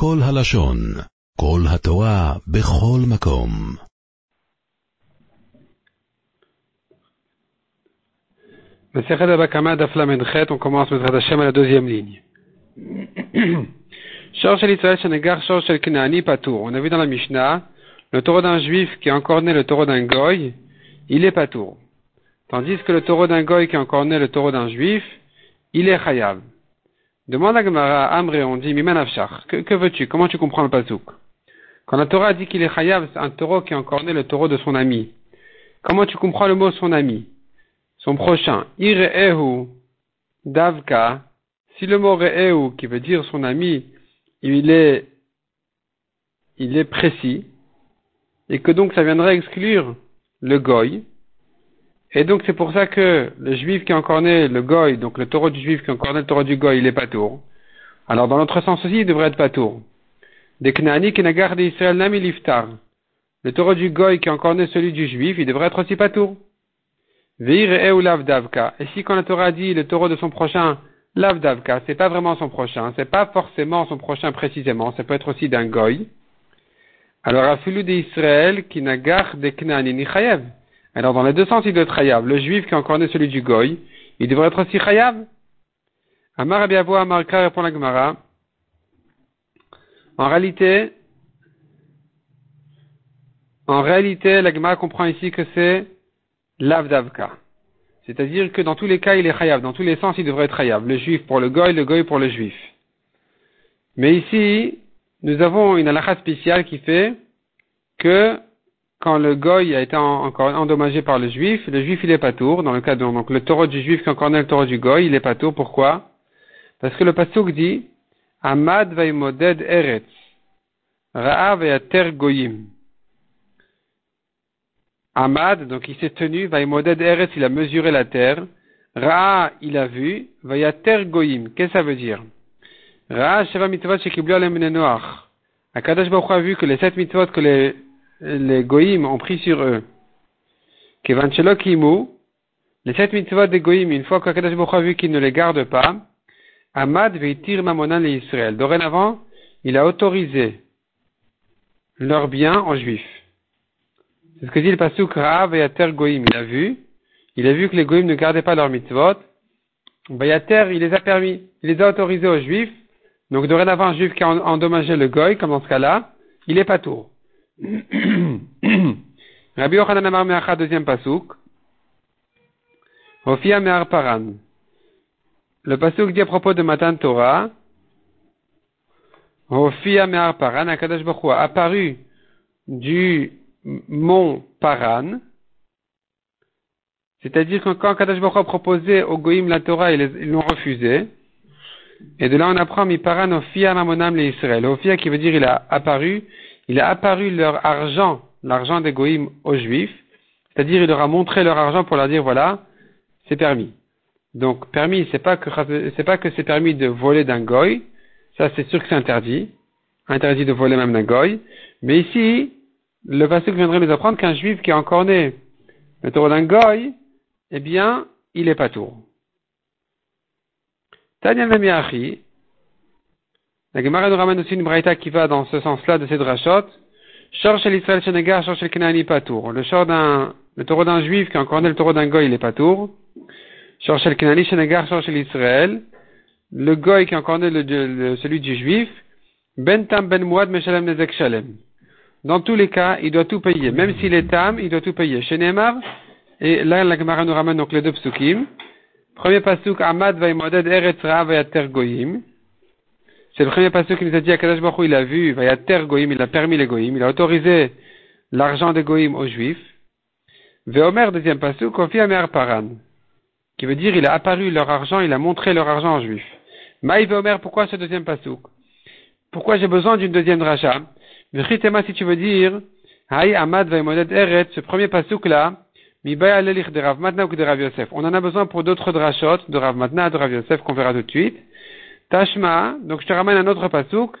כל הלשון, כל התורה, בכל מקום. Masechet Abakama Daf Lamed on commence Mesrat Hashem à la deuxième ligne. Shor Shel Israël Shenegar Shor Shel Knaani Patour. On a vu dans la Mishnah, le taureau d'un juif qui est encore né le taureau d'un goy, il est Patour. Tandis que le taureau d'un goy qui est encore né le taureau d'un juif, il est Chayav. Demande à Gemara, Amré, on dit, Miman Afshar, que, veux-tu? Comment tu comprends le Pasouk Quand la Torah dit qu'il est Chayav, c'est un taureau qui est encore né le taureau de son ami. Comment tu comprends le mot son ami? Son prochain, Ire'ehu Davka, si le mot Re'ehu, qui veut dire son ami, il est, il est précis, et que donc ça viendrait exclure le goy, et donc c'est pour ça que le juif qui est encore le goy, donc le taureau du juif qui est encore le taureau du goy, il est pas tour. Alors dans l'autre sens aussi, il devrait être pas tour. Des knani qui n'a gardé Israël nami liftar. Le taureau du goy qui est encore celui du juif, il devrait être aussi pas tour. Veir e davka. Et si quand la Torah dit le taureau de son prochain, lavdavka, c'est pas vraiment son prochain, c'est pas forcément son prochain précisément, ça peut être aussi d'un goy. Alors, afilu d'Israël qui nagar de knani chayav. Alors, dans les deux sens, il doit être chayav. Le juif qui est encore né celui du goy, il devrait être aussi chayav. Amar Abiavo Amarka répond la Gemara. En réalité, en réalité, la Gemara comprend ici que c'est l'avdavka. C'est-à-dire que dans tous les cas, il est chayav. Dans tous les sens, il devrait être chayav. Le juif pour le goy, le goy pour le juif. Mais ici, nous avons une halakha spéciale qui fait que quand le goy a été encore endommagé par le juif, le juif il est pas tour. Dans le cas de, donc le taureau du juif qui encore né le taureau du goy, il est pas tour. Pourquoi? Parce que le pasuk dit, Amad vaimoded eretz. Ra'av et goyim. Amad, donc il s'est tenu, Vaimoded Eretz, il a mesuré la terre. Ra, il a vu, Vayater Goyim. Qu'est-ce que ça veut dire? Ra, Sheva Mitzvot Shekiblu Alem Noach. Akadash Baruch a vu que les sept mitzvot que les, les Goyim ont pris sur eux. Les sept mitzvot des Goyim, une fois qu'Akadash Baruch a vu qu'ils ne les gardent pas, Amad Veitir Mamonan et Israël. Dorénavant, il a autorisé leurs biens aux Juifs. C'est ce que dit le pasuk Rav et Ater Goïm. Il a vu, il a vu que les Goïm ne gardaient pas leur mitzvot. Bayater, il les a permis, il les a autorisés aux Juifs. Donc dorénavant, un Juif qui a endommagé le Goï, comme dans ce cas-là, il est pas tour. Rabbi Yochanan Amar Meacha, deuxième pasuk. Ofia Me'ar Paran. Le pasuk dit à propos de Matan Torah. Ofia Me'ar Paran, Akadash Baruch apparu du mont Paran. C'est-à-dire que quand Kadash Baruch a proposé au Goïm la Torah, ils l'ont refusé. Et de là, on apprend mi Paran Ophia Mamonam les Israël. Ophia qui veut dire il a apparu, il a apparu leur argent, l'argent des aux Juifs. C'est-à-dire il leur a montré leur argent pour leur dire voilà, c'est permis. Donc permis, c'est pas que c'est pas que c'est permis de voler d'un goy, ça c'est sûr que c'est interdit, interdit de voler même d'un goy. Mais ici, le passage viendrait nous apprendre qu'un juif qui est encore né le taureau d'un goy, eh bien, il est pas tour. Tanya Namiachi, la Gemara nous ramène aussi une braïta qui va dans ce sens-là de ces drachot. Shor shel Israël shenegar, shor shel Kenani tour. Le shor d'un, le taureau d'un juif qui est encore le taureau d'un goy, il est pas tour. Shor shel Kenani shenegar, shor shel Israël. Le goy qui est encore né le, celui du juif. Ben tam ben muad meshalem nezek shalem. Dans tous les cas, il doit tout payer. Même s'il est tam, il doit tout payer. Chez Neymar, et là, la Gemara nous ramène donc les deux psukim. Premier pasuk, Amad vaimoded eretz vayater goyim. C'est le premier pasuk qui nous a dit à Baruch il a vu vayater goyim, il a permis les goyim, il a autorisé l'argent des goyim aux juifs. Veomer, deuxième Kofi Amer Paran. Qui veut dire, il a apparu leur argent, il a montré leur argent aux juifs. Maï Veomer, pourquoi ce deuxième pasuk? Pourquoi j'ai besoin d'une deuxième dracha? si tu veux dire, Hay Amad Eret, ce premier pasuk là, de Rav Matna ou de Rav Yosef. On en a besoin pour d'autres drachot, de Rav Matna, de Rav Yosef, qu'on verra tout de suite. Tashma, donc je te ramène un autre pasuk,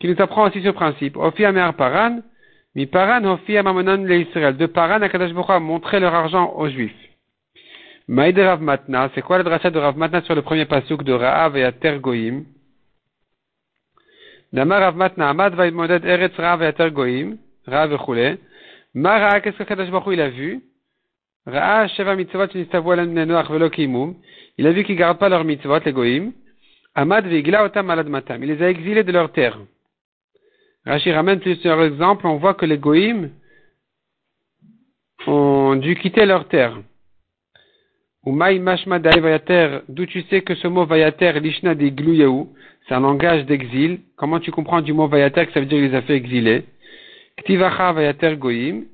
qui nous apprend aussi ce principe. Ofi Amer Paran, Mi Paran Ofi Amamonan le Israël. De Paran, Akadash Bokha a montré leur argent aux Juifs. Maïd Rav Matna, c'est quoi le drachat de Rav Matna sur le premier pasuk de Raav et Ater Goyim? Damar Rav Matna Amad va Eretz Rav et Goim, Rav et Mara, qu'est-ce que Baruch il a vu? Ra'a Sheva Mitzvot Nistavu Alam Nenoach Velo. Il a vu qu'ils gardent pas leurs mitzvot, les Goim. Amad Matam. Il les a exilés de leur terre. Rashi ramène plusieurs exemples. On voit que les Goïm ont dû quitter leur terre. Ou Mashma Vayater, d'où tu sais que ce mot Vayater, Lishna de c'est un langage d'exil. Comment tu comprends du mot Vayater que ça veut dire qu'il les a fait exiler? Ktivacha Vayater Goïm,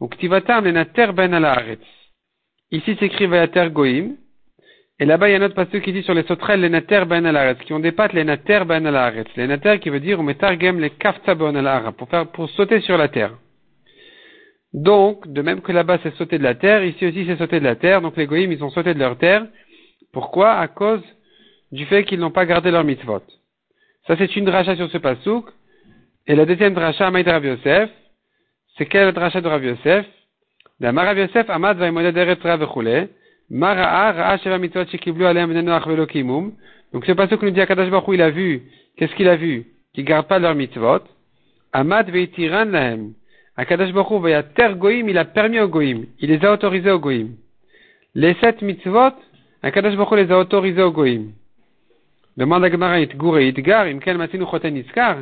ou Ktivatam Lenater Ben. Ici s'écrit Vayater Goïm, et là-bas, il y a un autre passage qui dit sur les sauterelles, les nater ben alaretz, qui ont des pattes, les nater ben alaretz. Les nater qui veut dire, on met targem les kafta ben pour faire, pour sauter sur la terre. Donc, de même que là-bas c'est sauter de la terre, ici aussi c'est sauter de la terre, donc les goïms, ils ont sauté de leur terre. Pourquoi? À cause du fait qu'ils n'ont pas gardé leur mitzvot. Ça c'est une dracha sur ce pasouk. Et la deuxième dracha, Maïd Rav Yosef, c'est quelle dracha de Rav Yosef? Rav Yosef, Amad va Eretz Rav Donc ce que nous dit Akadash Baruch il a vu. Qu'est-ce qu'il a vu? Qu'ils gardent pas leur mitzvot. Amad Veitiran Lahem. Akadash Baruch Hu, Ter Goïm, il a permis aux Goïm. Il les a autorisés aux Goïm. Les sept mitzvot, Akadash Baruch les a autorisés aux Goïm. Demande à Gemara, Itgur et Itgar, Imken Matinu Choten Iskar.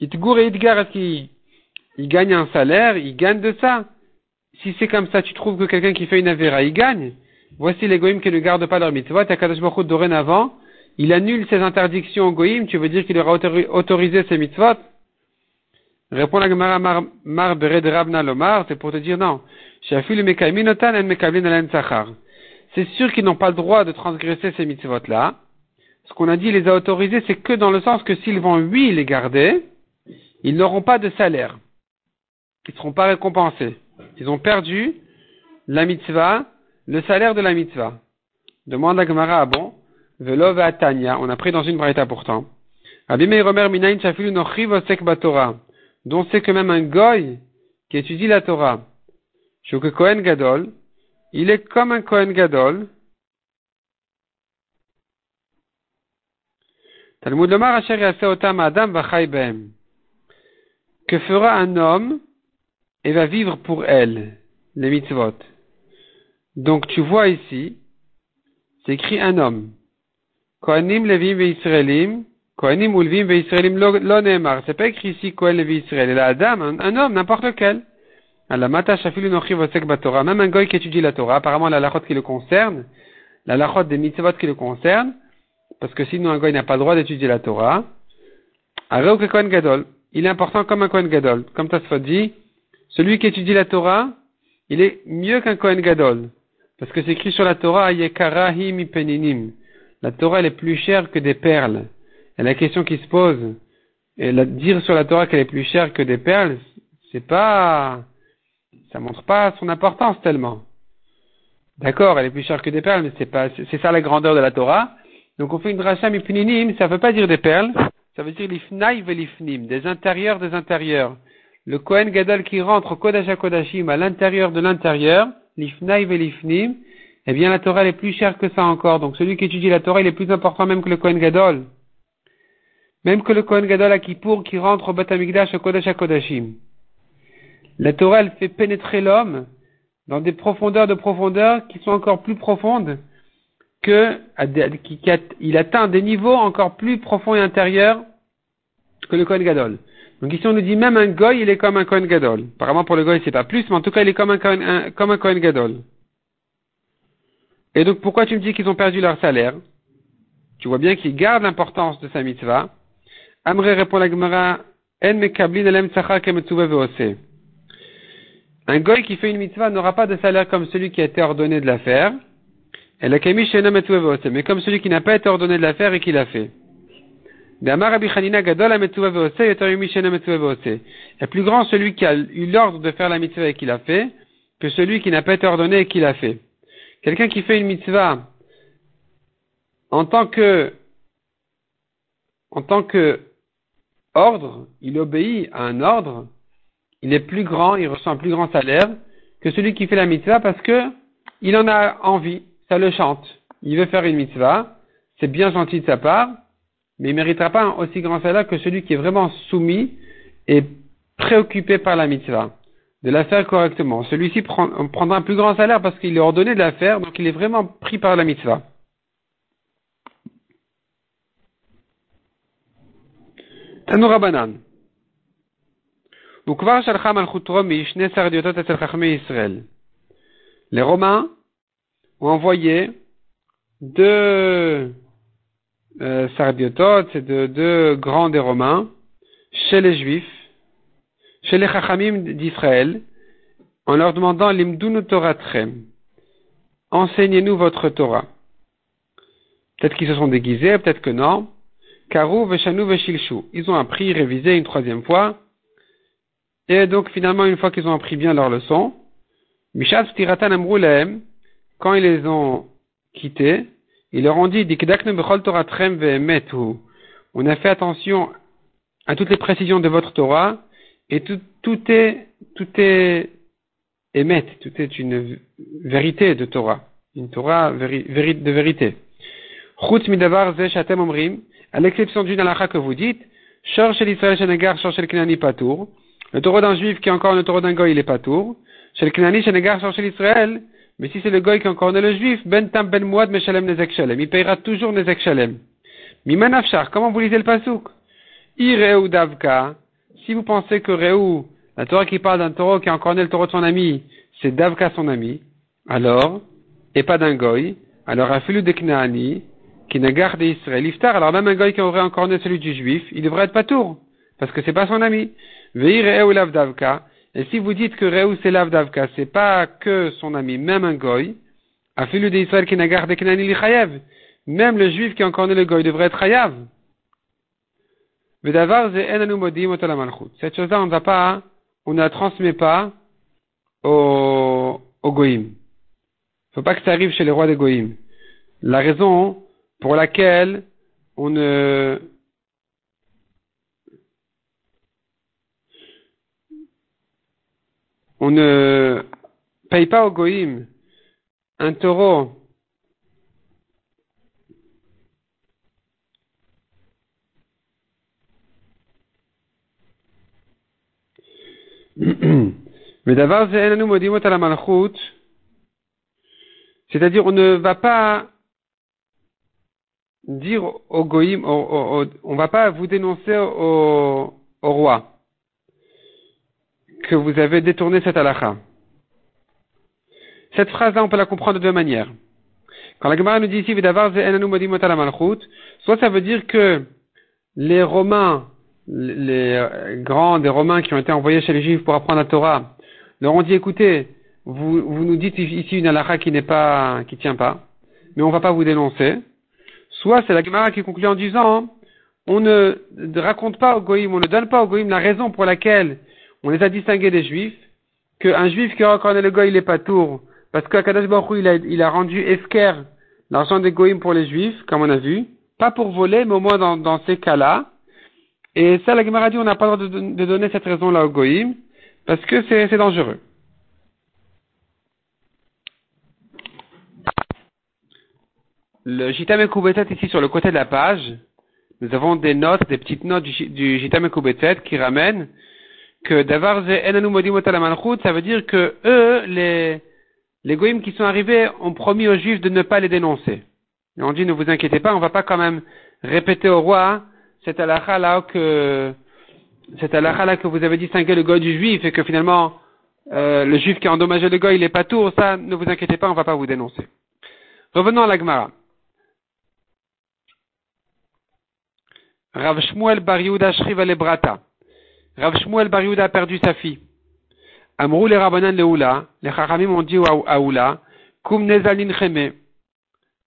Itgur et Itgar, est-ce qu'il il gagne un salaire, il gagne de ça? Si c'est comme ça, tu trouves que quelqu'un qui fait une avéra, il gagne? Voici les goïms qui ne gardent pas leur mitzvot. Akadosh Baruch dorénavant, il annule ses interdictions aux goïms. Tu veux dire qu'il leur a autorisé ses mitzvot? Répond la Gemara Mar, Mar Bered Ravna Lomar, c'est pour te dire non. C'est sûr qu'ils n'ont pas le droit de transgresser ces mitzvot-là. Ce qu'on a dit, les a autorisés, c'est que dans le sens que s'ils vont, oui, les garder, ils n'auront pas de salaire. Ils ne seront pas récompensés. Ils ont perdu la mitzvah le salaire de la mitzvah. Demande à Gemara, ah bon, Velo Tanya, on a pris dans une braïta pourtant. Abimei Romer Minayin Shafilu Nochiv Osek Batora, dont c'est que même un goy qui étudie la Torah, que Kohen Gadol, il est comme un Kohen Gadol. Talmud Lomar Asher Yase Otam Adam Vachai Behem. Que fera un homme et va vivre pour elle, les mitzvot? Donc tu vois ici, c'est écrit un homme. Kohanim Levim ve Israelim, Kohanim Ulvim ve Israelim. C'est pas écrit ici Kohen Levi Israël. la Adam, un, homme, n'importe lequel. Alamata shafilu nochi vosek batora. Même un goy qui étudie la Torah, apparemment la lachot qui le concerne, la lachot des mitzvot qui le concerne, parce que sinon un goy n'a pas le droit d'étudier la Torah. que Kohen Gadol. Il est important comme un Kohen Gadol. Comme Tasfot dit, celui qui étudie la Torah, il est mieux qu'un Kohen Gadol. Parce que c'est écrit sur la Torah, Yekarahim peninim. La Torah, elle est plus chère que des perles. Et la question qui se pose, et dire sur la Torah qu'elle est plus chère que des perles, c'est pas, ça montre pas son importance tellement. D'accord, elle est plus chère que des perles, mais c'est pas, c'est ça la grandeur de la Torah. Donc on fait une dracha peninim, ça veut pas dire des perles, ça veut dire l'ifnaï velifnim, des intérieurs des intérieurs. Le Kohen Gadol qui rentre au Kodash Kodashim à l'intérieur de l'intérieur, l'ifnaï velifnim, eh bien la Torah est plus chère que ça encore. Donc celui qui étudie la Torah, est plus important même que le Kohen Gadol. Même que le Kohen Gadol à Kippour qui rentre au Bat Amikdash au Kodesh Kodashim. La Torah, elle fait pénétrer l'homme dans des profondeurs de profondeur qui sont encore plus profondes que, il atteint des niveaux encore plus profonds et intérieurs que le Kohen Gadol. Donc ici on nous dit même un goy, il est comme un Kohen Gadol. Apparemment pour le goy c'est pas plus, mais en tout cas il est comme un Kohen, comme un Kohen Gadol. Et donc pourquoi tu me dis qu'ils ont perdu leur salaire? Tu vois bien qu'ils gardent l'importance de sa mitzvah. Amré répond la Gemara, En alem Un goy qui fait une mitzvah n'aura pas de salaire comme celui qui a été ordonné de la faire. Mais comme celui qui n'a pas été ordonné de la faire et qui l'a fait. Est plus grand celui qui a eu l'ordre de faire la mitzvah et qui l'a fait, que celui qui n'a pas été ordonné et qui l'a fait. Quelqu'un qui fait une mitzvah en tant que, en tant que ordre, il obéit à un ordre, il est plus grand, il reçoit un plus grand salaire que celui qui fait la mitzvah parce que il en a envie, ça le chante. Il veut faire une mitzvah, c'est bien gentil de sa part, mais il ne méritera pas un aussi grand salaire que celui qui est vraiment soumis et préoccupé par la mitzvah, de la faire correctement. Celui-ci prendra un plus grand salaire parce qu'il est ordonné de la faire, donc il est vraiment pris par la mitzvah. Tanoura Banan. Les Romains ont envoyé deux euh, sardiotot, c'est deux, grands des Romains, chez les Juifs, chez les Chachamim d'Israël, en leur demandant l'imdunu Toratrem, enseignez-nous votre Torah. Peut-être qu'ils se sont déguisés, peut-être que non. Karou Veshanu Veshilshu. Ils ont appris, révisé une troisième fois. Et donc, finalement, une fois qu'ils ont appris bien leur leçon, Mishat Tiratan Amrulaem, quand ils les ont quittés, ils leur ont dit, on a fait attention à toutes les précisions de votre Torah, et tout, est, tout est émet, tout est une vérité de Torah, une Torah de vérité. À l'exception d'une halakha que vous dites, le taureau d'un juif qui est encore le taureau d'un goy, il est pas tour. Chez mais si c'est le goy qui est encore né le juif, ben tam ben muad meshalem nezek. Il payera toujours nezek shalem. Mimanafshar, comment vous lisez le pasouk? Ireu davka. Si vous pensez que Réou, la Torah qui parle d'un taureau qui est encore né le taureau de son ami, c'est davka son ami, alors, et pas d'un goy, alors afilu de Knaani, qui ne garde Israël, iftar, alors même un goy qui aurait encore né celui du juif, il devrait être pas tour, parce que c'est pas son ami. Veir lav davka. Et si vous dites que Réou c'est l'Avdavka, c'est pas que son ami, même un goy, afilu d'Israël qui n'a gardé chayev. Même le juif qui a encore né le goy devrait être chayav. Cette chose-là, on ne va pas, on ne la transmet pas au, au goïm. Faut pas que ça arrive chez les rois des goïm. La raison pour laquelle on ne, on ne paye pas au goïm un taureau. Mais d'abord, c'est-à-dire on ne va pas dire au goïm, on va pas vous dénoncer au, au roi que vous avez détourné cette halakha. Cette phrase-là, on peut la comprendre de deux manières. Quand la Gemara nous dit ici, soit ça veut dire que les Romains, les grands des Romains qui ont été envoyés chez les Juifs pour apprendre la Torah, leur ont dit, écoutez, vous, vous nous dites ici une halakha qui n'est pas, qui tient pas, mais on va pas vous dénoncer. Soit c'est la Gemara qui conclut en disant, on ne raconte pas au Goïm, on ne donne pas au Goïm la raison pour laquelle on les a distingués des juifs, qu'un juif qui reconnaît le goy, il est pas tour, parce qu'Akadosh Baruch il a, il a rendu esker l'argent des goyim pour les juifs, comme on a vu, pas pour voler, mais au moins dans, ces cas-là. Et ça, la Gemara dit, on n'a pas le droit de, donner cette raison-là au goyim, parce que c'est dangereux. Le Jitame ici sur le côté de la page, nous avons des notes, des petites notes du, du Jitame qui ramènent que Davar ça veut dire que eux, les, les goïms qui sont arrivés, ont promis aux juifs de ne pas les dénoncer. Et on dit, ne vous inquiétez pas, on va pas quand même répéter au roi cette halakha là que, cette halakha là que vous avez distingué le goy du juif et que finalement, euh, le juif qui a endommagé le goy, il est pas tour, ça, ne vous inquiétez pas, on va pas vous dénoncer. Revenons à la Gemara. Rav Shmuel Bar Shriva Lebrata. Rav Shmuel Bar a perdu sa fille. Amrou les Rabbanan Leoula, les Chachamim ont dit à Oula, Kum Nezalin Cheme.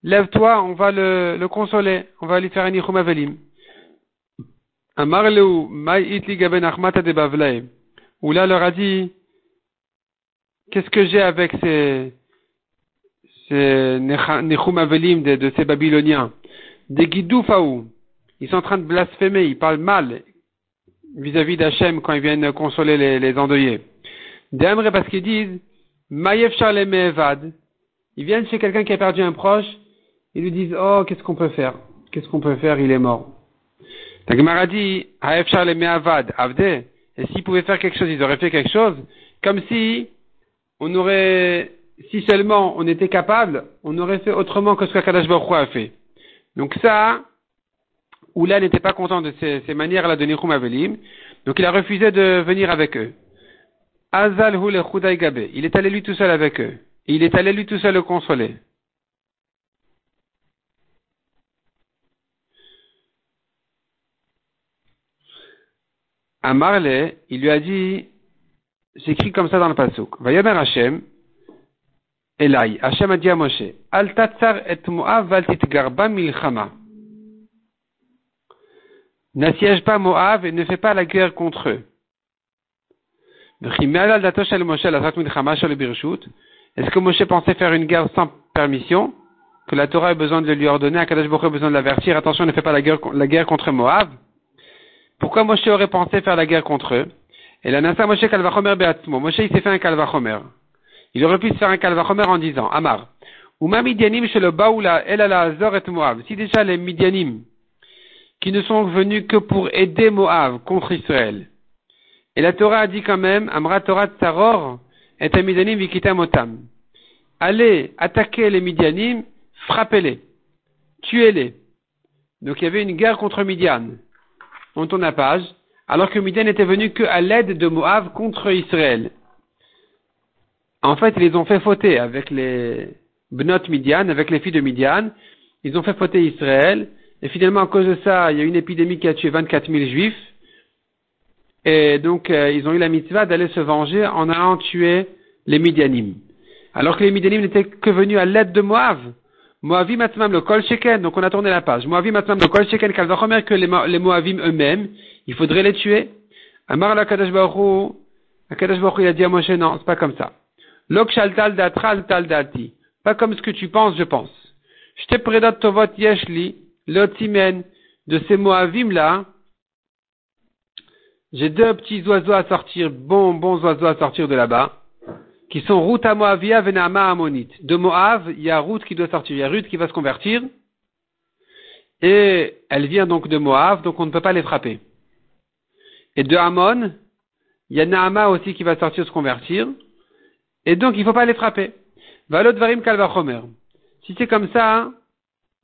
Lève-toi, on va le, le, consoler, on va lui faire un Nichum Avelim. Amar Leu, Mai Itli Gaben Achmata de. Oula leur a dit, qu'est-ce que j'ai avec ces, ces Nichum Avelim de, ces Babyloniens? Des Faou. Ils sont en train de blasphémer, ils parlent mal, vis-à-vis d'Hachem quand ils viennent consoler les, les endeuillés. D'Amre parce qu'ils disent, Maïef Evad. Ils viennent chez quelqu'un qui a perdu un proche, ils lui disent, oh, qu'est-ce qu'on peut faire? Qu'est-ce qu'on peut faire? Il est mort. La Gemara dit, Haefchar le me'avad, avde. Et s'ils pouvaient faire quelque chose, ils auraient fait quelque chose. Comme si on aurait, si seulement on était capable, on aurait fait autrement que ce qu'Akadash Baruch a fait. Donc ça, Oula n'était pas content de ces, manières-là de Nichum Avelim, donc il a refusé de venir avec eux. Azal il est allé lui tout seul avec eux. il est allé lui tout seul le consoler. À Marley, il lui a dit, c'est écrit comme ça dans le pasuk. Vayomer Hashem, Elai, Hashem a dit à Moshe, Al tatsar et Moav val titgarba milchama. N'assiège pas Moab et ne fais pas la guerre contre eux. Est-ce que Moshe pensait faire une guerre sans permission? Que la Torah a besoin de lui ordonner, Akadosh Baruch a besoin de l'avertir, attention, ne fais pas la guerre, contre Moab Pourquoi Moshe aurait pensé faire la guerre contre eux? Et la Nasa Moshe Kalvachomer Beatzmo. Moshe il s'est fait un Kalvachomer. Il aurait pu se faire un Kalvachomer en disant, Amar, Midianim Baoula El Azor et Moab. Si déjà les Midianim, qui ne sont venus que pour aider Moab contre Israël. Et la Torah a dit quand même, Amra Torah Tsaror et Midianim Vikita Motam. Allez attaquer les Midianim, frappez-les, tuez-les. Donc il y avait une guerre contre Midian. On tourne la page. Alors que Midian était venu que à l'aide de Moab contre Israël. En fait, ils les ont fait fauter avec les Bnot Midian, avec les filles de Midian. Ils ont fait fauter Israël. Et finalement, à cause de ça, il y a une épidémie qui a tué 24 000 juifs. Et donc, euh, ils ont eu la mitzvah d'aller se venger en allant tuer les Midianim. Alors que les Midianim n'étaient que venus à l'aide de Moab. Moavim matmam le kol sheken. Donc, on a tourné la page. Moavim matmam le kol sheken. Kalvachomer que les, Moavim eux-mêmes, il faudrait les tuer. Amar la Kadosh Baruch il a dit à Moshe, non, c'est pas comme ça. Lok shaltal datral tal dati. Pas comme ce que tu penses, je pense. Je te prédate tovot yeshli l'otimen de ces Moavim-là, j'ai deux petits oiseaux à sortir, bons, bons oiseaux à sortir de là-bas, qui sont Ruth à Moavia, Venama Ammonite. De Moav, il y a Ruth qui doit sortir, il y a Ruth qui va se convertir, et elle vient donc de Moav, donc on ne peut pas les frapper. Et de Ammon, il y a Naama aussi qui va sortir se convertir, et donc il ne faut pas les frapper. Valot Varim Kalvachomer. Si c'est comme ça,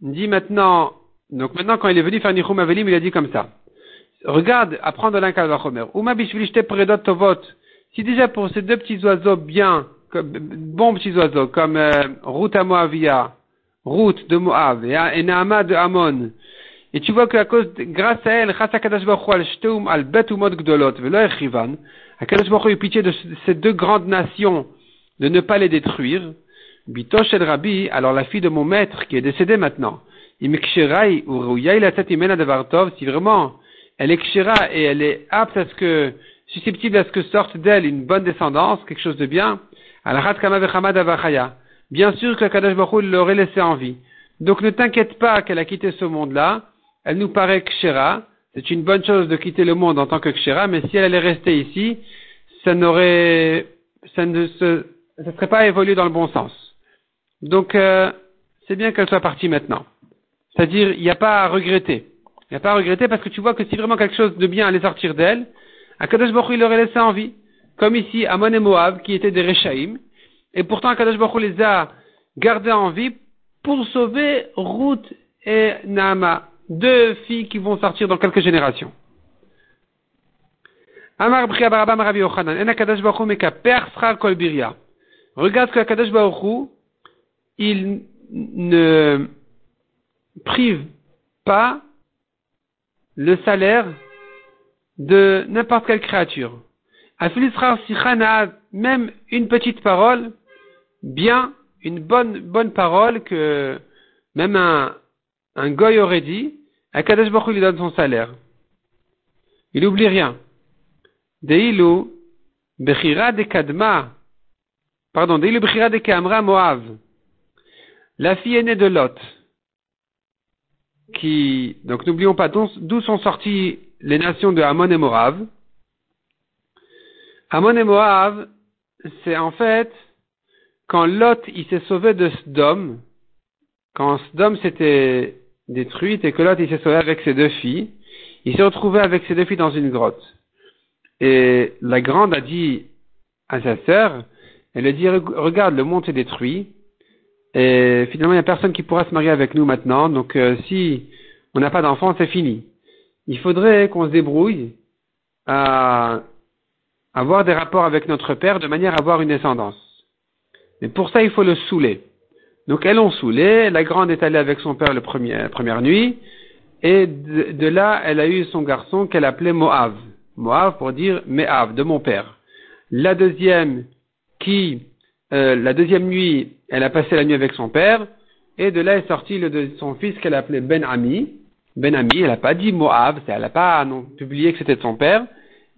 dit maintenant, donc maintenant, quand il est venu faire Nichum Avelim, il a dit comme ça. Regarde, apprendre l'un Kalvachomer. Uma bishvilishte predot tovot. Si déjà pour ces deux petits oiseaux bien, comme, bons petits oiseaux, comme euh, Ruth à Moavia, Ruth de Moab et, Naama de Amon, et tu vois qu'à cause, grâce à elle, grâce à Kadash Baruch al Shteum al Bet Umot Gdolot, velo Echivan, Baruch a eu pitié de ces deux grandes nations, de ne pas les détruire. Bitosh el Rabbi, alors la fille de mon maître, qui est décédée maintenant, si vraiment elle est kshira et elle est apte à ce que, susceptible à ce que sorte d'elle une bonne descendance, quelque chose de bien, bien sûr que Kadash Baruch l'aurait laissé en vie. Donc ne t'inquiète pas qu'elle a quitté ce monde-là, elle nous paraît kshira, c'est une bonne chose de quitter le monde en tant que kshira, mais si elle allait rester ici, ça n'aurait, ça ne se, ça serait pas évolué dans le bon sens. Donc, euh, c'est bien qu'elle soit partie maintenant. C'est-à-dire, il n'y a pas à regretter. Il n'y a pas à regretter parce que tu vois que si vraiment quelque chose de bien allait sortir d'elle, Akadosh Baruch il l'aurait laissé en vie. Comme ici, Amon et Moab, qui étaient des Rechaïm. Et pourtant, Akadosh Baruch les a gardés en vie pour sauver Ruth et Naama, deux filles qui vont sortir dans quelques générations. Amar Biria. Regarde que Akadosh Baruch il ne prive pas le salaire de n'importe quelle créature. Même une petite parole, bien, une bonne, bonne parole que même un, un goy aurait dit, Akadosh Baruch lui donne son salaire. Il n'oublie rien. Deilu, Bechira de Kadma, pardon, Deilu Bechira de Kamra Moav. La fille aînée de Lot, qui, donc n'oublions pas d'où sont sorties les nations de Amon et Moab. Amon et Moab, c'est en fait quand Lot il s'est sauvé de Sdom, quand Sdom s'était détruite et que Lot il s'est sauvé avec ses deux filles, il s'est retrouvé avec ses deux filles dans une grotte. Et la grande a dit à sa sœur, elle a dit, regarde, le monde est détruit, et finalement, il n'y a personne qui pourra se marier avec nous maintenant, donc euh, si on n'a pas d'enfant, c'est fini. Il faudrait qu'on se débrouille à avoir des rapports avec notre père de manière à avoir une descendance. Mais pour ça, il faut le saouler. Donc elles l'ont saoulé, la grande est allée avec son père la première nuit, et de, là, elle a eu son garçon qu'elle appelait Moav. Moav pour dire Meav, de mon père. La deuxième, qui, euh, la deuxième nuit, elle a passé la nuit avec son père, et de là est sorti le, son fils qu'elle appelait Ben Ami. Ben Ami, elle n'a pas dit Moab, elle n'a pas non, publié que c'était de son père.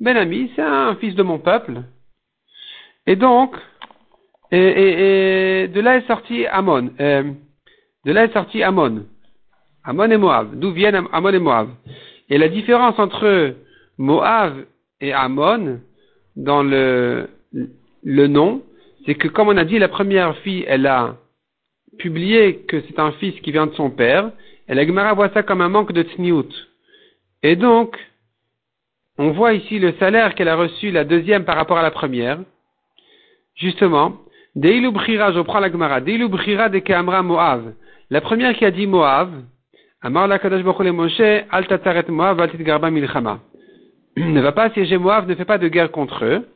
Ben Ami, c'est un fils de mon peuple. Et donc, et, de là est sorti Amon. Euh, de là est sorti Amon. Amon et Moab. D'où viennent Amon et Moab? Et la différence entre Moab et Amon dans le, le nom, c'est que comme on a dit, la première fille, elle a publié que c'est un fils qui vient de son père, et la Gemara voit ça comme un manque de tsniout. Et donc, on voit ici le salaire qu'elle a reçu la deuxième par rapport à la première. Justement, Deilu Brira, je prends la Gemara, Deilu Brira de Keamra Moav. La première qui a dit Moav, Amar la Moshe, Al Tataret Moav, Al Garba Milchama. Ne va pas assiéger Moav, ne fait pas de guerre contre eux.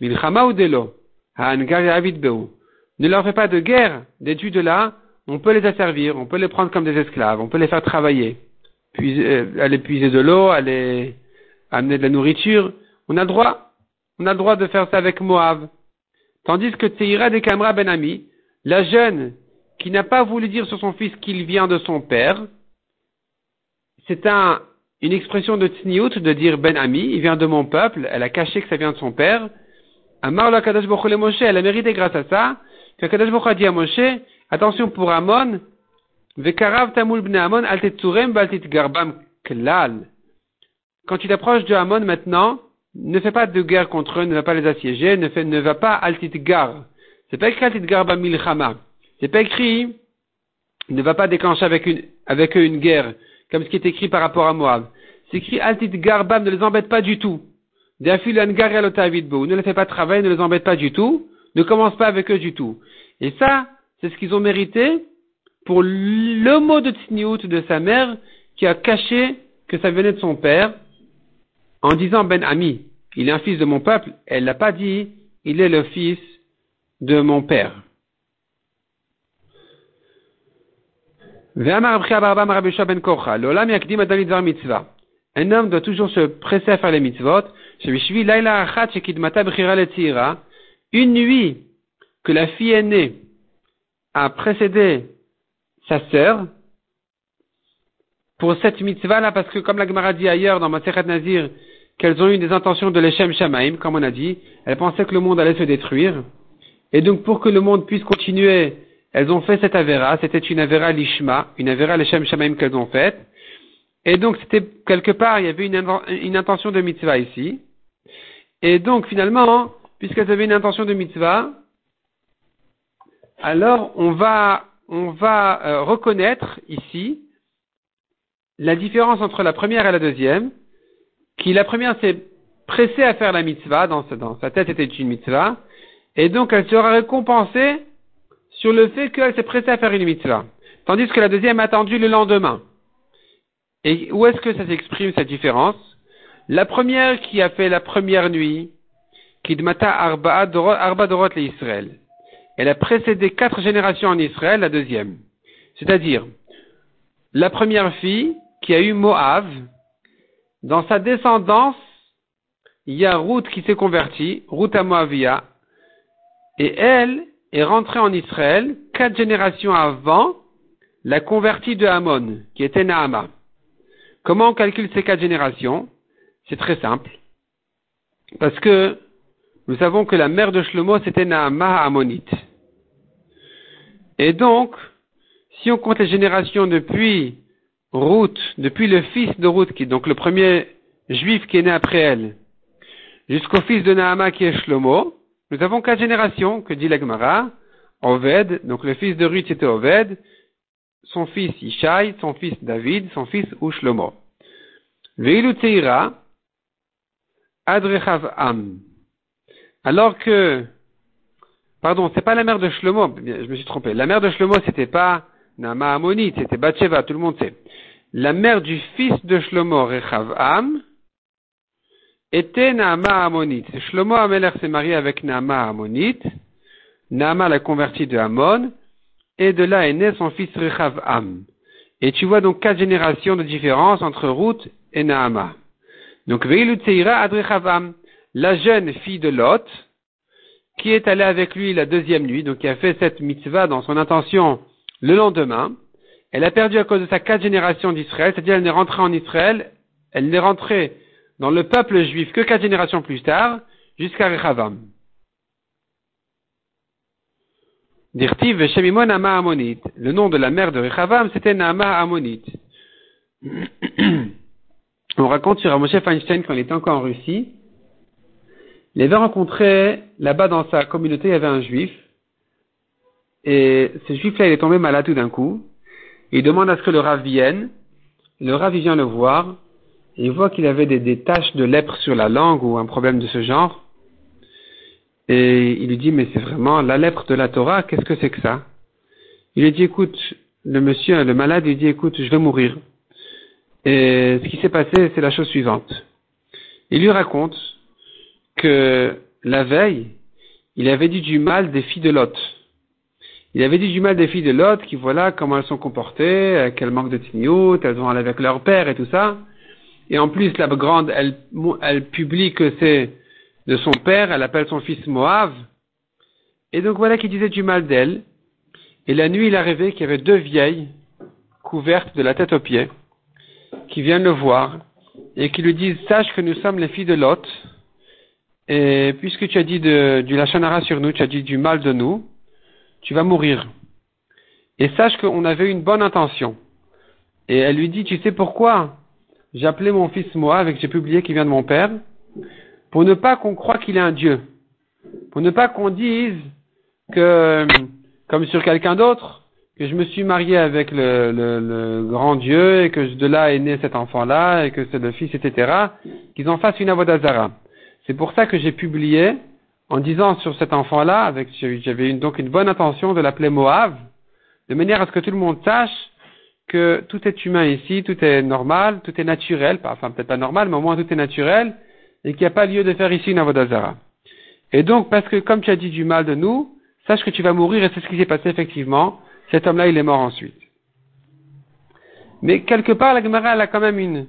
Milchama ou Delo? Ne leur fait pas de guerre, d'études de là, on peut les asservir, on peut les prendre comme des esclaves, on peut les faire travailler, euh, aller puiser de l'eau, aller amener de la nourriture. On a droit, on a droit de faire ça avec Moab. Tandis que Tseira de Kamra Ben Ami, la jeune qui n'a pas voulu dire sur son fils qu'il vient de son père, c'est un, une expression de tsniout de dire Ben Ami, il vient de mon peuple, elle a caché que ça vient de son père, Amar la Kadash le Moshe, elle a mérité grâce à ça, que Kadash a dit à Moshe, attention pour Amon, Vekarav tamul bne Amon, altetsurem baltit garbam klal. Quand tu t'approches de Amon maintenant, ne fais pas de guerre contre eux, ne va pas les assiéger, ne, fais, ne va pas altit gar. C'est pas écrit altit garbam milchama. C'est pas écrit, ne va pas déclencher avec eux une guerre, comme ce qui est écrit par rapport à Moab. C'est écrit altit garbam, ne les embête pas du tout. Ne les fais pas travailler, ne les embête pas du tout, ne commence pas avec eux du tout. Et ça, c'est ce qu'ils ont mérité pour le mot de Tsniout de sa mère qui a caché que ça venait de son père en disant Ben Ami, il est un fils de mon peuple. Elle l'a pas dit, il est le fils de mon père. Ben un homme doit toujours se presser à faire les mitzvot. Une nuit que la fille aînée a précédé sa sœur, pour cette mitzvah-là, parce que comme la Gemara dit ailleurs dans Masechet Nazir, qu'elles ont eu des intentions de l'Echem Shamaim, comme on a dit, elles pensaient que le monde allait se détruire. Et donc pour que le monde puisse continuer, elles ont fait cette Avera, c'était une Avera Lishma, une Avera l'Echem Shamaim qu'elles ont faite. Et donc, c'était quelque part, il y avait une, intention de mitzvah ici. Et donc, finalement, puisqu'elles avaient une intention de mitzvah, alors on va, on va euh, reconnaître ici la différence entre la première et la deuxième, qui la première s'est pressée à faire la mitzvah, dans, dans sa tête était une mitzvah, et donc elle sera récompensée sur le fait qu'elle s'est pressée à faire une mitzvah. Tandis que la deuxième a attendu le lendemain. Et où est-ce que ça s'exprime cette différence? La première qui a fait la première nuit, Kidmata Arba Dorot Israël. Elle a précédé quatre générations en Israël, la deuxième. C'est-à-dire, la première fille qui a eu Moab, dans sa descendance, il y a Ruth qui s'est convertie, Ruth à Moavia, et elle est rentrée en Israël quatre générations avant la convertie de Hamon, qui était Naama. Comment on calcule ces quatre générations? C'est très simple. Parce que nous savons que la mère de Shlomo, c'était Naama Ammonite. Et donc, si on compte les générations depuis Ruth, depuis le fils de Ruth, qui est donc le premier juif qui est né après elle, jusqu'au fils de Naama qui est Shlomo, nous avons quatre générations, que dit l'Agmara, Oved, donc le fils de Ruth était Oved, son fils Ishaï, son fils David, son fils Ushlomo. Veilu Adrechav Am. Alors que, pardon, c'est pas la mère de Shlomo, je me suis trompé. La mère de Shlomo, c'était pas Nama Amonite, c'était Bathsheba, tout le monde sait. La mère du fils de Shlomo, Rechav Am, était Naama Ammonite. Shlomo Ameler s'est marié avec Naama Ammonite. Naama l'a converti de Ammon. Et de là est né son fils Rechav Am. Et tu vois donc quatre générations de différence entre Ruth et Naama. Donc Veilu Tseira Am. La jeune fille de Lot, qui est allée avec lui la deuxième nuit, donc qui a fait cette mitzvah dans son intention le lendemain, elle a perdu à cause de sa quatre générations d'Israël, c'est-à-dire elle n'est rentrée en Israël, elle n'est rentrée dans le peuple juif que quatre générations plus tard, jusqu'à Rechavam. Dirtiv Nama. Le nom de la mère de Rechavam, c'était Nama Amonit. On raconte sur Moshe Feinstein quand il était encore en Russie. Il avait rencontré, là-bas dans sa communauté, il y avait un juif. Et ce juif-là, il est tombé malade tout d'un coup. Il demande à ce que le rav vienne. Le rav, vient le voir il voit qu'il avait des, taches de lèpre sur la langue ou un problème de ce genre. Et il lui dit, mais c'est vraiment la lèpre de la Torah, qu'est-ce que c'est que ça? Il lui dit, écoute, le monsieur, le malade, il dit, écoute, je vais mourir. Et ce qui s'est passé, c'est la chose suivante. Il lui raconte que la veille, il avait dit du mal des filles de Lot. Il avait dit du mal des filles de Lot, qui voilà comment elles sont comportées, qu'elles manquent de tignout, elles ont allé avec leur père et tout ça. Et en plus, la grande, elle, elle publie que c'est de son père, elle appelle son fils Moab. Et donc voilà qu'il disait du mal d'elle. Et la nuit, il a rêvé qu'il y avait deux vieilles, couvertes de la tête aux pieds, qui viennent le voir et qui lui disent, sache que nous sommes les filles de Lot, et puisque tu as dit de, du lachanara sur nous, tu as dit du mal de nous, tu vas mourir. Et sache qu'on avait une bonne intention. Et elle lui dit, tu sais pourquoi j'ai appelé mon fils Moab et que j'ai publié qu'il vient de mon père, pour ne pas qu'on croie qu'il est un Dieu. Pour ne pas qu'on dise que, comme sur quelqu'un d'autre, que je me suis marié avec le, le, grand Dieu et que de là est né cet enfant-là et que c'est le fils, etc., qu'ils en fassent une avodazara. C'est pour ça que j'ai publié en disant sur cet enfant-là, avec, j'avais donc une bonne intention de l'appeler Moab, de manière à ce que tout le monde sache que tout est humain ici, tout est normal, tout est naturel, enfin peut-être pas normal, mais au moins tout est naturel, et qu'il n'y a pas lieu de faire ici une avodazara. Et donc, parce que comme tu as dit du mal de nous, sache que tu vas mourir, et c'est ce qui s'est passé effectivement. Cet homme-là, il est mort ensuite. Mais quelque part, la Gemara, elle a quand même une,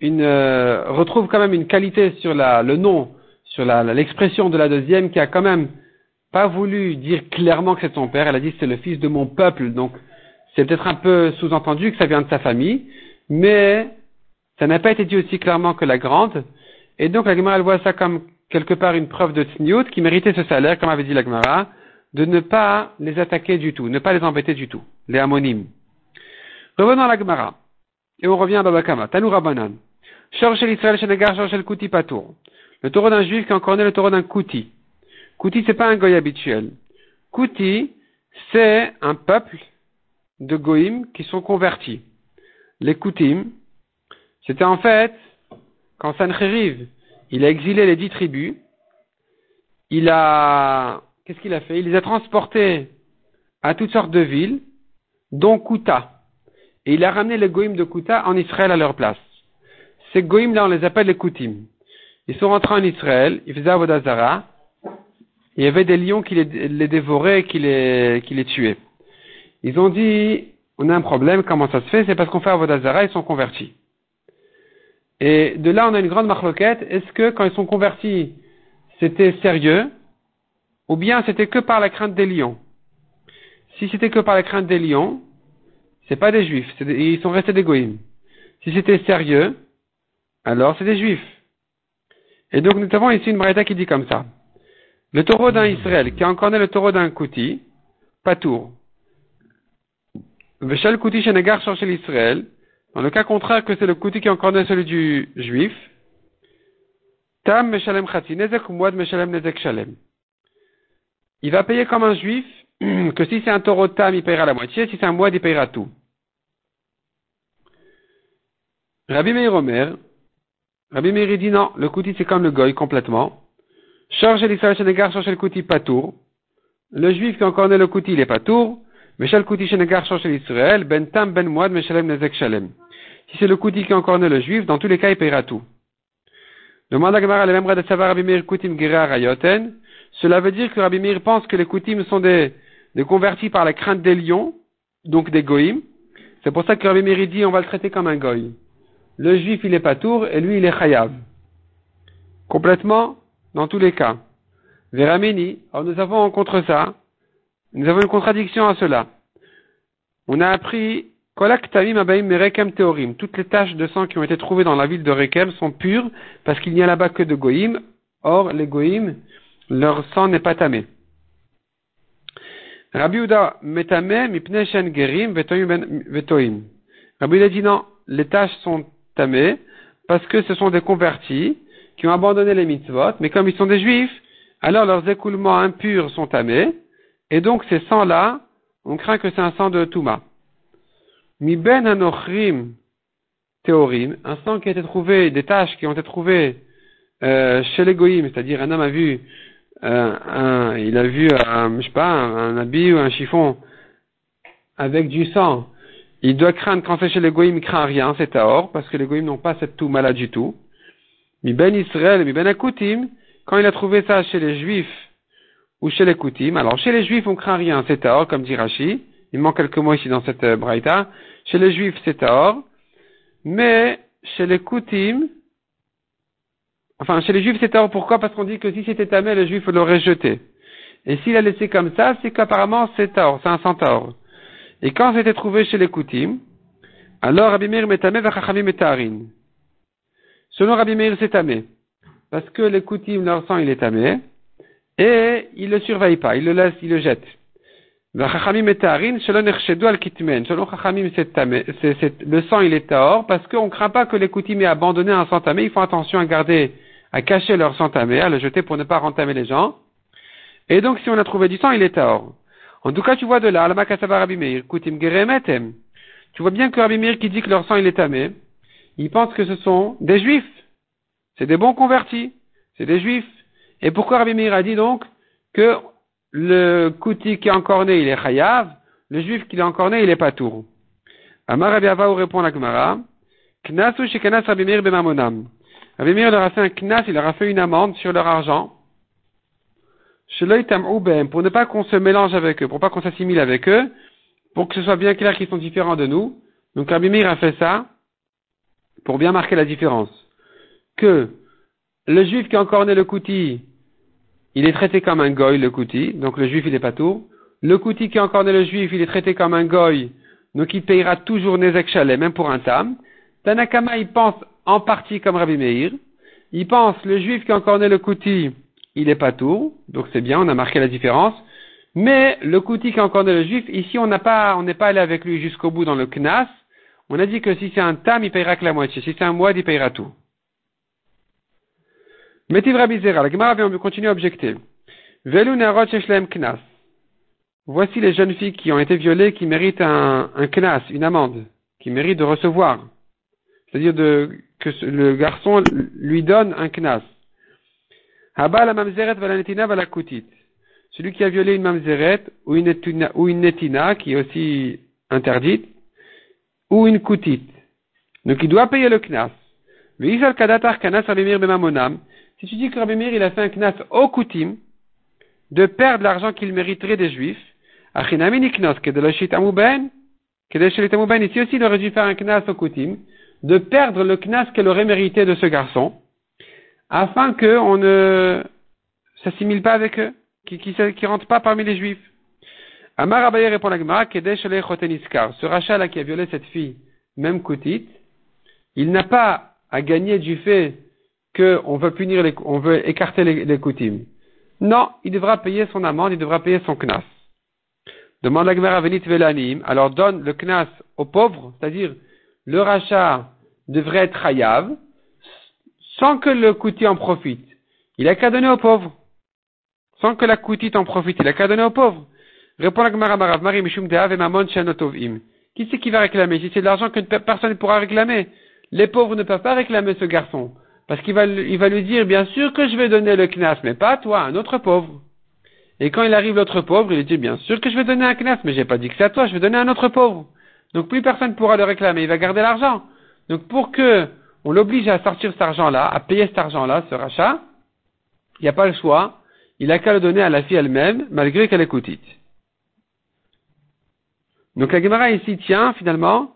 une euh, retrouve quand même une qualité sur la, le nom, sur l'expression de la deuxième, qui a quand même pas voulu dire clairement que c'est son père. Elle a dit c'est le fils de mon peuple, donc c'est peut-être un peu sous-entendu que ça vient de sa famille, mais ça n'a pas été dit aussi clairement que la grande. Et donc la Gemara, elle voit ça comme quelque part une preuve de tsniout qui méritait ce salaire, comme avait dit la Gemara, de ne pas les attaquer du tout, ne pas les embêter du tout, les amonymes. Revenons à la Gemara. Et on revient à Babakama. Tanou Rabbanan. l'Israël Shenegar le Kouti Patour. Le taureau d'un juif qui encore le taureau d'un Kouti. Kouti, c'est pas un goy habituel. Kouti, c'est un peuple de Goïm qui sont convertis. Les Koutim, c'était en fait, quand Sancheriv, il a exilé les dix tribus, il a, qu'est-ce qu'il a fait? Il les a transportés à toutes sortes de villes, dont Kouta. Et il a ramené les Goïm de Kouta en Israël à leur place. Ces Goïm-là, on les appelle les Koutim. Ils sont rentrés en Israël, ils faisaient Avodazara, il y avait des lions qui les, dévoraient et qui les, qui les tuaient. Ils ont dit, on a un problème, comment ça se fait? C'est parce qu'on fait Avodazara, ils sont convertis. Et de là, on a une grande marloquette. Est-ce que quand ils sont convertis, c'était sérieux? Ou bien c'était que par la crainte des lions Si c'était que par la crainte des lions, c'est pas des juifs, ils sont restés des goïms. Si c'était sérieux, alors c'est des juifs. Et donc nous avons ici une braïta qui dit comme ça. Le taureau d'un Israël, qui a encore le taureau d'un Kouti, Patour. Veshel Kouti Shenegar chez l'Israël, dans le cas contraire que c'est le Kouti qui est celui du juif, Tam Meshalem Chati, Nezek Mouad Meshalem Nezek Shalem. Il va payer comme un juif, que si c'est un taureau Tam, il payera la moitié, si c'est un Mouad, il payera tout. Rabbi Meir Omer, Rabbi Meir dit non, le kouti c'est comme le goy complètement. Charge l'Israël Shenegar, charge le kouti patour. Le juif qui encore né le kouti, il est patour. Meshal kouti Shenegar, charge l'Israël, ben tam ben moad, meshalem nezek shalem. Si c'est le kouti qui encore né le juif, dans tous les cas, il paiera tout. Demande à Gemara, le même de savoir Rabbi Meir koutim gerar ayoten. Cela veut dire que Rabbi Meir pense que les koutim sont des, des convertis par la crainte des lions, donc des goïms. C'est pour ça que Rabbi Meir dit on va le traiter comme un goy. Le juif il est patour et lui il est chayav. Complètement dans tous les cas. Veramini, alors nous avons contre ça, nous avons une contradiction à cela. On a appris. Toutes les taches de sang qui ont été trouvées dans la ville de Rekem sont pures parce qu'il n'y a là-bas que de Goïm. Or, les Goïm, leur sang n'est pas tamé. Rabbi Uda metame mipne shen gerim ben, vetoim. Rabbi Uda dit non, les taches sont tamées parce que ce sont des convertis qui ont abandonné les mitzvot, mais comme ils sont des juifs, alors leurs écoulements impurs sont tamés, et donc ces sangs-là, on craint que c'est un sang de Touma. Mi ben anochrim théorim, un sang qui a été trouvé, des taches qui ont été trouvées euh, chez les c'est-à-dire un homme a vu, euh, un, il a vu, un, je sais pas, un, habit ou un chiffon avec du sang. Il doit craindre quand c'est chez les goïms, il craint rien, c'est or, parce que les goïms n'ont pas cette touma là du tout. Mi ben Israël, mi ben akoutim, quand il a trouvé ça chez les juifs ou chez les koutim, alors chez les juifs on craint rien, c'est or, comme dit Rashi, il manque quelques mots ici dans cette euh, braïta, chez les juifs c'est or, mais chez les koutim, enfin chez les juifs c'est or, pourquoi? Parce qu'on dit que si c'était tamé, le juif l'aurait jeté. Et s'il a laissé comme ça, c'est qu'apparemment c'est or, c'est un centaure. Et quand c'était trouvé chez les koutim, alors Rabbi Meir metamé vachachamim metarin. Selon Rabbi Meir, c'est tamé. Parce que les koutim, leur sang, il est tamé. Et il le surveille pas, il le laisse, il le jette. Selon Chachamim, c'est le sang, il est tort, parce qu'on ne craint pas que les koutim aient abandonné un sang tamé. Ils font attention à garder, à cacher leur sang tamé, à le jeter pour ne pas rentamer les gens. Et donc, si on a trouvé du sang, il est tort. En tout cas, tu vois de là, Rabbi Meir, geremetem. Tu vois bien que Rabbi Meir qui dit que leur sang, il est tamé, il pense que ce sont des juifs. C'est des bons convertis. C'est des juifs. Et pourquoi Rabbi Meir a dit donc que le kouti qui est encore né, il est chayav, le juif qui est encore né, il est pas tour? Amar Rabbi répond à Gemara, Knasu shekanas Rabbi bemamonam. Rabbi Meir leur a fait un knas, il leur a fait une amende sur leur argent. Pour ne pas qu'on se mélange avec eux, pour pas qu'on s'assimile avec eux, pour que ce soit bien clair qu'ils sont différents de nous. Donc Rabbi Meir a fait ça pour bien marquer la différence. Que le juif qui a encore né le kouti, il est traité comme un goy, le kouti, donc le juif il est pas tout. Le kouti qui a encore né le juif, il est traité comme un goy, donc il payera toujours Nezek Chalet, même pour un tam. Tanakama, il pense en partie comme Rabbi Meir. Il pense, le juif qui a encore né le kouti, il est pas tout, donc c'est bien, on a marqué la différence. Mais le kouti qui a encore né le juif, ici on n'est pas allé avec lui jusqu'au bout dans le knas, on a dit que si c'est un tam, il payera que la moitié. Si c'est un moed, il payera tout. Metiv Rabizera, la Gemara vient continuer à objecter. Knas. Voici les jeunes filles qui ont été violées, qui méritent un knas, une amende, qui méritent de recevoir. C'est-à-dire que le garçon lui donne un knas. Haba la mamzeret valanetina valakutit. Celui qui a violé une mamzeret ou une, une netina, qui est aussi interdite, ou une koutit. Donc il doit payer le knas. Si tu dis que Rabbi il a fait un knas au koutim, de perdre l'argent qu'il mériterait des juifs, ici aussi il aurait dû faire un knas au koutim, de perdre le knas qu'elle aurait mérité de ce garçon, afin qu'on ne s'assimile pas avec eux, qui, qui, rentre pas parmi les juifs. Amar Abaye répond à Gemara, ce rachat là qui a violé cette fille, même Koutit, il n'a pas à gagner du fait qu'on veut punir les, on veut écarter les, les Non, il devra payer son amende, il devra payer son knas. Demande la Gemara Venit Velanim, alors donne le knas aux pauvres, c'est-à-dire le rachat devrait être hayav, sans que le kouti en profite. Il a qu'à donner aux pauvres. Sans que la kouti en profite, il a qu'à donner aux pauvres. Répond la Gemara Marav Mishum Deav et Mamon Shanotovim. Qui c'est qui va réclamer? Si c'est de l'argent que personne ne pourra réclamer. les pauvres ne peuvent pas réclamer ce garçon. Parce qu'il va, lui dire, bien sûr que je vais donner le knas, mais pas à toi, un autre pauvre. Et quand il arrive l'autre pauvre, il dit, bien sûr que je vais donner un knas, mais j'ai pas dit que c'est à toi, je vais donner un autre pauvre. Donc plus personne ne pourra le réclamer, il va garder l'argent. Donc pour que on l'oblige à sortir cet argent-là, à payer cet argent-là, ce rachat, il n'y a pas le choix, il a qu'à le donner à la fille elle-même, malgré qu'elle est coutite. Donc la Gemara ici tient finalement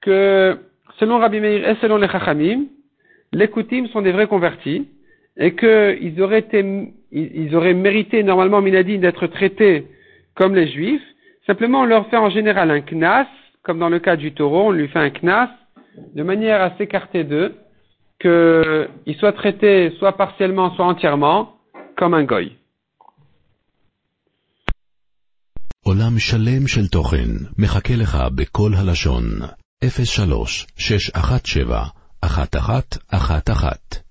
que selon Rabbi Meir et selon les Chachamim, les Koutim sont des vrais convertis et qu'ils auraient, auraient mérité normalement Minadine d'être traités comme les Juifs. Simplement, on leur fait en général un knas, comme dans le cas du taureau, on lui fait un knas de manière à s'écarter d'eux, qu'ils soient traités soit partiellement, soit entièrement comme un goy. עולם שלם של תוכן מחכה לך בכל הלשון, 03 617 1111